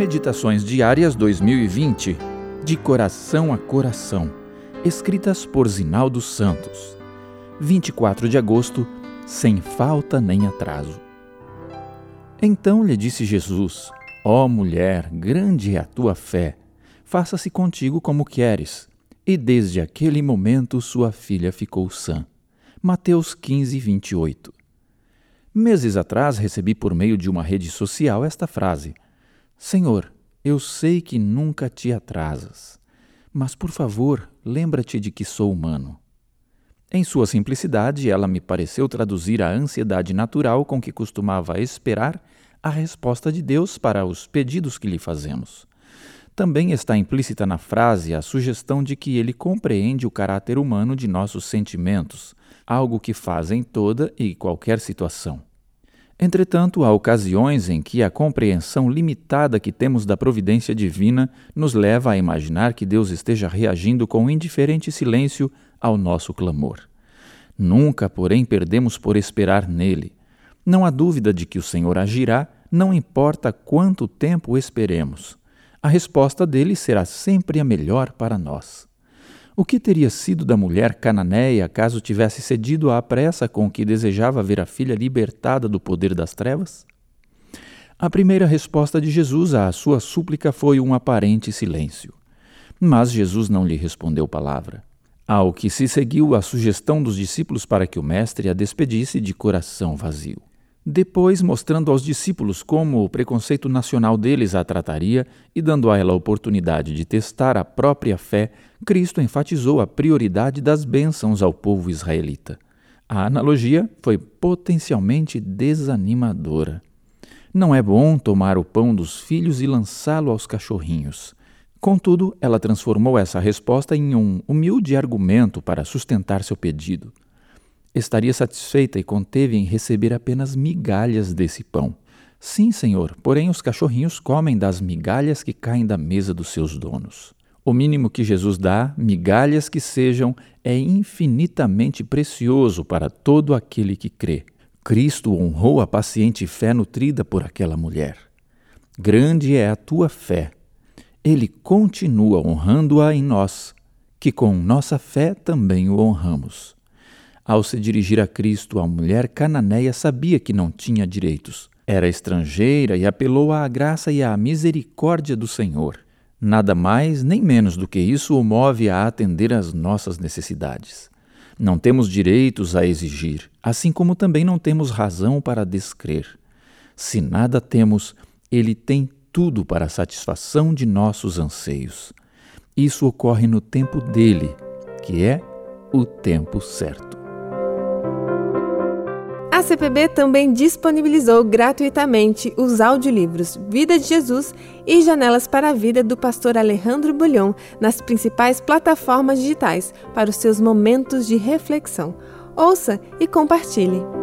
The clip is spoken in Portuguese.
Meditações Diárias 2020 De Coração a Coração, escritas por Zinaldo Santos. 24 de agosto, sem falta nem atraso. Então lhe disse Jesus: Ó oh, mulher, grande é a tua fé, faça-se contigo como queres. E desde aquele momento sua filha ficou sã. Mateus 15, 28. Meses atrás recebi por meio de uma rede social esta frase: Senhor, eu sei que nunca te atrasas, mas por favor, lembra-te de que sou humano. Em sua simplicidade, ela me pareceu traduzir a ansiedade natural com que costumava esperar a resposta de Deus para os pedidos que lhe fazemos. Também está implícita na frase a sugestão de que ele compreende o caráter humano de nossos sentimentos, algo que faz em toda e qualquer situação. Entretanto, há ocasiões em que a compreensão limitada que temos da providência divina nos leva a imaginar que Deus esteja reagindo com indiferente silêncio ao nosso clamor. Nunca, porém, perdemos por esperar nele. Não há dúvida de que o Senhor agirá, não importa quanto tempo esperemos. A resposta dele será sempre a melhor para nós. O que teria sido da mulher cananeia caso tivesse cedido à pressa com que desejava ver a filha libertada do poder das trevas? A primeira resposta de Jesus à sua súplica foi um aparente silêncio. Mas Jesus não lhe respondeu palavra. Ao que se seguiu a sugestão dos discípulos para que o Mestre a despedisse de coração vazio. Depois, mostrando aos discípulos como o preconceito nacional deles a trataria e dando a ela a oportunidade de testar a própria fé, Cristo enfatizou a prioridade das bênçãos ao povo israelita. A analogia foi potencialmente desanimadora. Não é bom tomar o pão dos filhos e lançá-lo aos cachorrinhos. Contudo, ela transformou essa resposta em um humilde argumento para sustentar seu pedido estaria satisfeita e conteve em receber apenas migalhas desse pão. Sim, senhor, porém os cachorrinhos comem das migalhas que caem da mesa dos seus donos. O mínimo que Jesus dá, migalhas que sejam, é infinitamente precioso para todo aquele que crê. Cristo honrou a paciente fé nutrida por aquela mulher. Grande é a tua fé. Ele continua honrando-a em nós, que com nossa fé também o honramos. Ao se dirigir a Cristo, a mulher cananeia sabia que não tinha direitos. Era estrangeira e apelou à graça e à misericórdia do Senhor. Nada mais nem menos do que isso o move a atender às nossas necessidades. Não temos direitos a exigir, assim como também não temos razão para descrer. Se nada temos, Ele tem tudo para a satisfação de nossos anseios. Isso ocorre no tempo dele, que é o tempo certo. A CPB também disponibilizou gratuitamente os audiolivros Vida de Jesus e Janelas para a Vida do pastor Alejandro Bulhon nas principais plataformas digitais para os seus momentos de reflexão. Ouça e compartilhe.